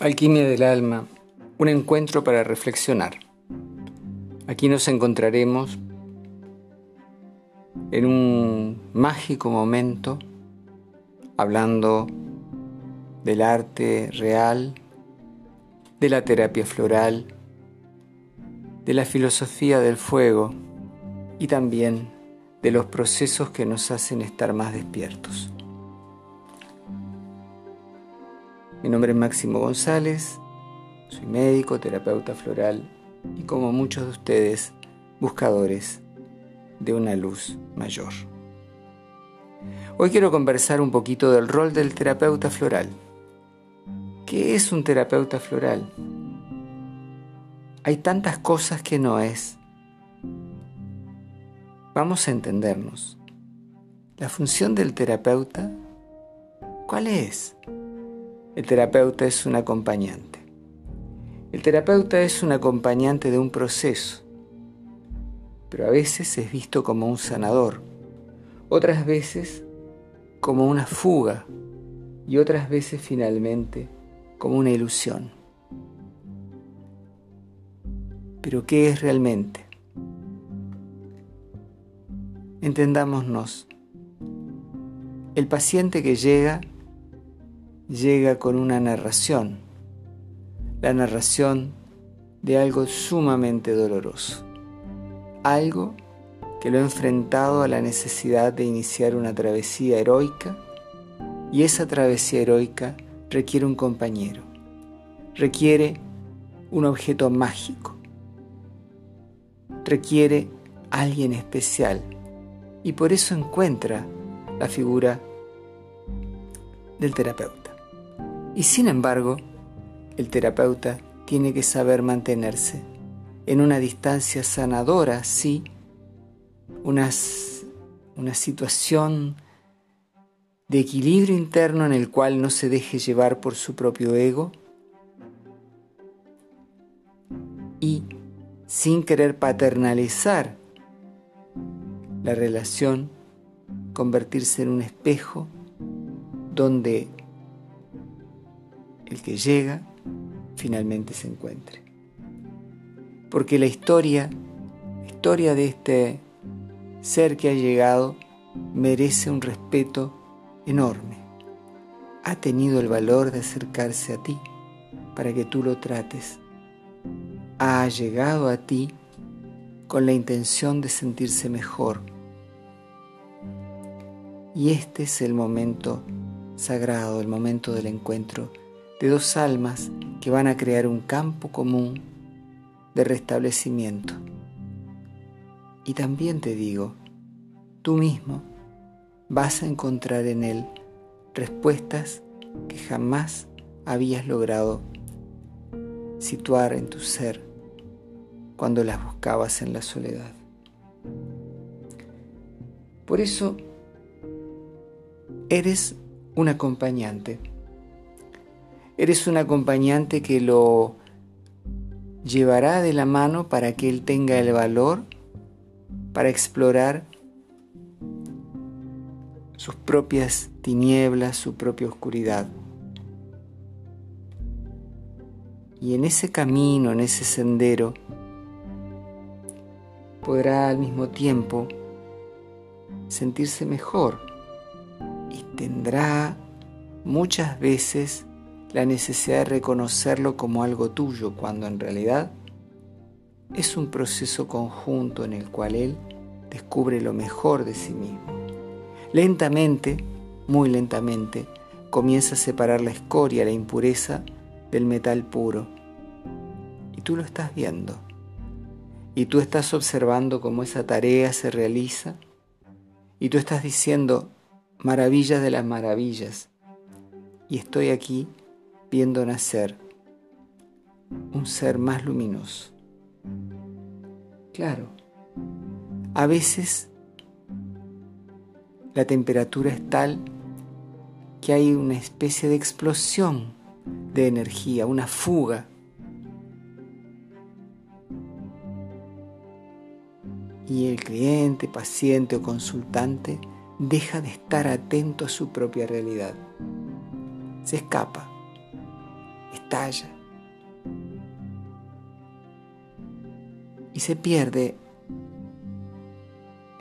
Alquimia del Alma, un encuentro para reflexionar. Aquí nos encontraremos en un mágico momento hablando del arte real, de la terapia floral, de la filosofía del fuego y también de los procesos que nos hacen estar más despiertos. Mi nombre es Máximo González, soy médico, terapeuta floral y como muchos de ustedes, buscadores de una luz mayor. Hoy quiero conversar un poquito del rol del terapeuta floral. ¿Qué es un terapeuta floral? Hay tantas cosas que no es. Vamos a entendernos. La función del terapeuta, ¿cuál es? El terapeuta es un acompañante. El terapeuta es un acompañante de un proceso, pero a veces es visto como un sanador, otras veces como una fuga y otras veces finalmente como una ilusión. Pero ¿qué es realmente? Entendámonos. El paciente que llega llega con una narración, la narración de algo sumamente doloroso, algo que lo ha enfrentado a la necesidad de iniciar una travesía heroica y esa travesía heroica requiere un compañero, requiere un objeto mágico, requiere alguien especial. Y por eso encuentra la figura del terapeuta. Y sin embargo, el terapeuta tiene que saber mantenerse en una distancia sanadora, sí, una, una situación de equilibrio interno en el cual no se deje llevar por su propio ego y sin querer paternalizar la relación, convertirse en un espejo donde el que llega finalmente se encuentre. Porque la historia, la historia de este ser que ha llegado, merece un respeto enorme. Ha tenido el valor de acercarse a ti para que tú lo trates. Ha llegado a ti con la intención de sentirse mejor. Y este es el momento sagrado, el momento del encuentro de dos almas que van a crear un campo común de restablecimiento. Y también te digo, tú mismo vas a encontrar en él respuestas que jamás habías logrado situar en tu ser cuando las buscabas en la soledad. Por eso, eres un acompañante Eres un acompañante que lo llevará de la mano para que él tenga el valor para explorar sus propias tinieblas, su propia oscuridad. Y en ese camino, en ese sendero, podrá al mismo tiempo sentirse mejor y tendrá muchas veces la necesidad de reconocerlo como algo tuyo, cuando en realidad es un proceso conjunto en el cual él descubre lo mejor de sí mismo. Lentamente, muy lentamente, comienza a separar la escoria, la impureza del metal puro. Y tú lo estás viendo. Y tú estás observando cómo esa tarea se realiza. Y tú estás diciendo, maravillas de las maravillas. Y estoy aquí viendo nacer un ser más luminoso. Claro, a veces la temperatura es tal que hay una especie de explosión de energía, una fuga. Y el cliente, paciente o consultante deja de estar atento a su propia realidad. Se escapa estalla. Y se pierde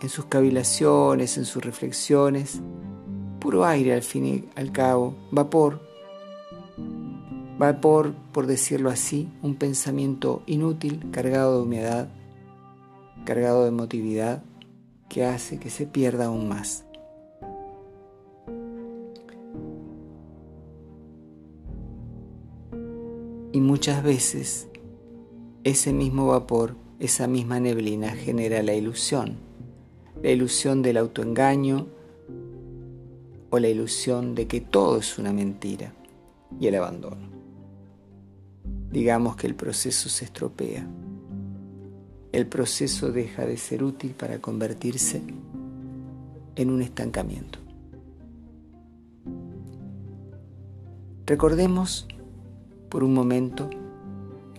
en sus cavilaciones, en sus reflexiones, puro aire al fin y al cabo, vapor, vapor, por decirlo así, un pensamiento inútil, cargado de humedad, cargado de emotividad, que hace que se pierda aún más. Y muchas veces ese mismo vapor esa misma neblina genera la ilusión, la ilusión del autoengaño o la ilusión de que todo es una mentira y el abandono. Digamos que el proceso se estropea. El proceso deja de ser útil para convertirse en un estancamiento. Recordemos por un momento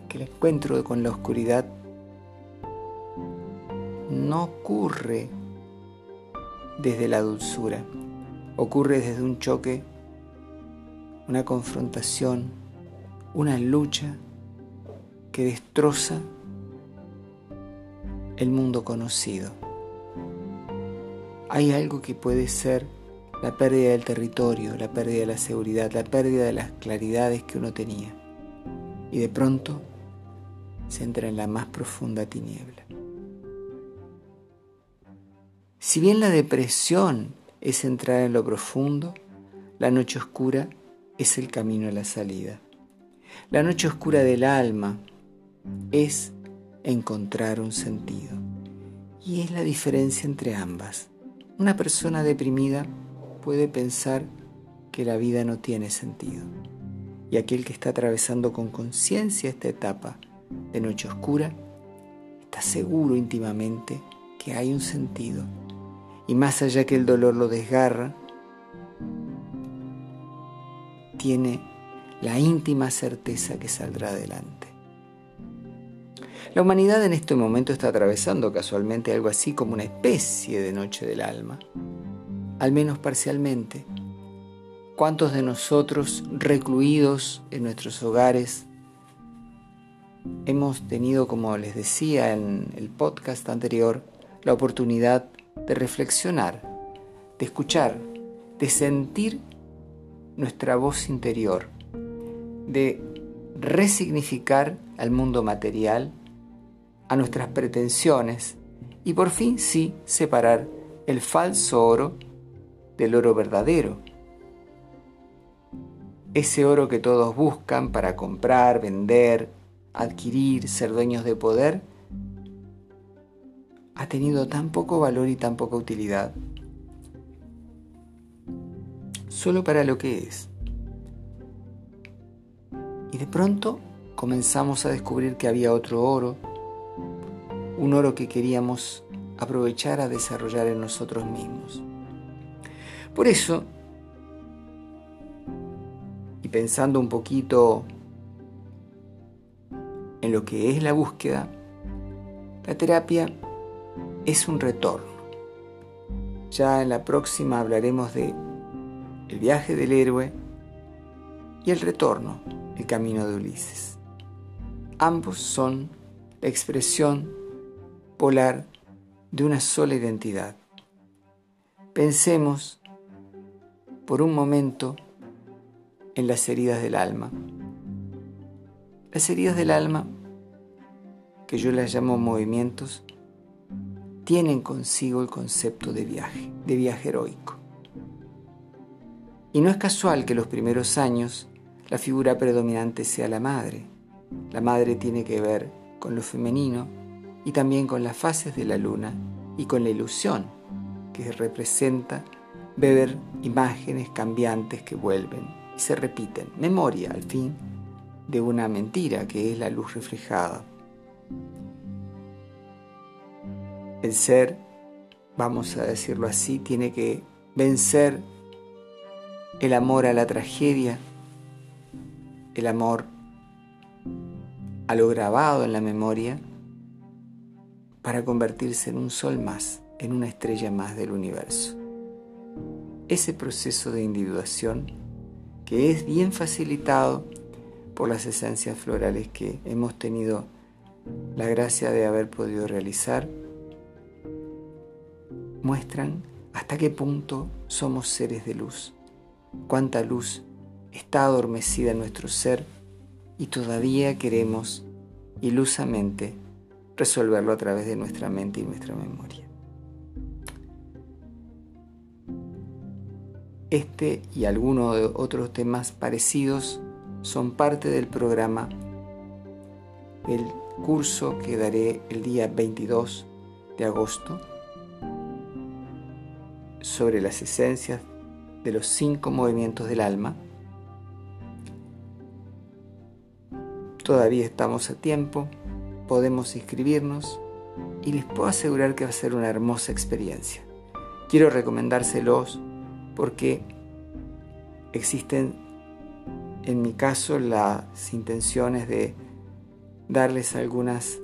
que el encuentro con la oscuridad no ocurre desde la dulzura, ocurre desde un choque, una confrontación, una lucha que destroza el mundo conocido. Hay algo que puede ser la pérdida del territorio, la pérdida de la seguridad, la pérdida de las claridades que uno tenía. Y de pronto se entra en la más profunda tiniebla. Si bien la depresión es entrar en lo profundo, la noche oscura es el camino a la salida. La noche oscura del alma es encontrar un sentido. Y es la diferencia entre ambas. Una persona deprimida puede pensar que la vida no tiene sentido. Y aquel que está atravesando con conciencia esta etapa de noche oscura está seguro íntimamente que hay un sentido y más allá que el dolor lo desgarra, tiene la íntima certeza que saldrá adelante. La humanidad en este momento está atravesando casualmente algo así como una especie de noche del alma, al menos parcialmente. ¿Cuántos de nosotros recluidos en nuestros hogares hemos tenido, como les decía en el podcast anterior, la oportunidad de reflexionar, de escuchar, de sentir nuestra voz interior, de resignificar al mundo material, a nuestras pretensiones y por fin sí separar el falso oro del oro verdadero. Ese oro que todos buscan para comprar, vender, adquirir, ser dueños de poder, ha tenido tan poco valor y tan poca utilidad. Solo para lo que es. Y de pronto comenzamos a descubrir que había otro oro, un oro que queríamos aprovechar a desarrollar en nosotros mismos. Por eso, pensando un poquito en lo que es la búsqueda, la terapia es un retorno. Ya en la próxima hablaremos de el viaje del héroe y el retorno, el camino de Ulises. Ambos son la expresión polar de una sola identidad. Pensemos por un momento en las heridas del alma. Las heridas del alma, que yo las llamo movimientos, tienen consigo el concepto de viaje, de viaje heroico. Y no es casual que los primeros años la figura predominante sea la madre. La madre tiene que ver con lo femenino y también con las fases de la luna y con la ilusión que representa ver imágenes cambiantes que vuelven y se repiten, memoria al fin de una mentira que es la luz reflejada. El ser, vamos a decirlo así, tiene que vencer el amor a la tragedia, el amor a lo grabado en la memoria, para convertirse en un sol más, en una estrella más del universo. Ese proceso de individuación, que es bien facilitado por las esencias florales que hemos tenido la gracia de haber podido realizar, muestran hasta qué punto somos seres de luz, cuánta luz está adormecida en nuestro ser y todavía queremos ilusamente resolverlo a través de nuestra mente y nuestra memoria. Este y algunos de otros temas parecidos son parte del programa del curso que daré el día 22 de agosto sobre las esencias de los cinco movimientos del alma. Todavía estamos a tiempo, podemos inscribirnos y les puedo asegurar que va a ser una hermosa experiencia. Quiero recomendárselos porque existen en mi caso las intenciones de darles algunas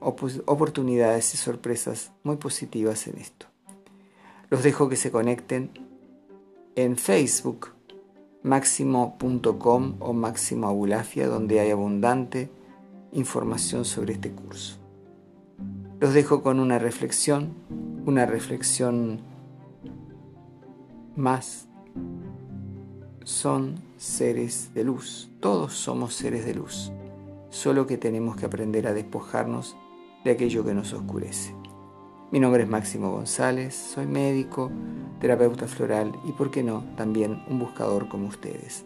oportunidades y sorpresas muy positivas en esto. Los dejo que se conecten en Facebook máximo.com o máximo abulafia donde hay abundante información sobre este curso. Los dejo con una reflexión, una reflexión más. Son seres de luz, todos somos seres de luz, solo que tenemos que aprender a despojarnos de aquello que nos oscurece. Mi nombre es Máximo González, soy médico, terapeuta floral y, por qué no, también un buscador como ustedes.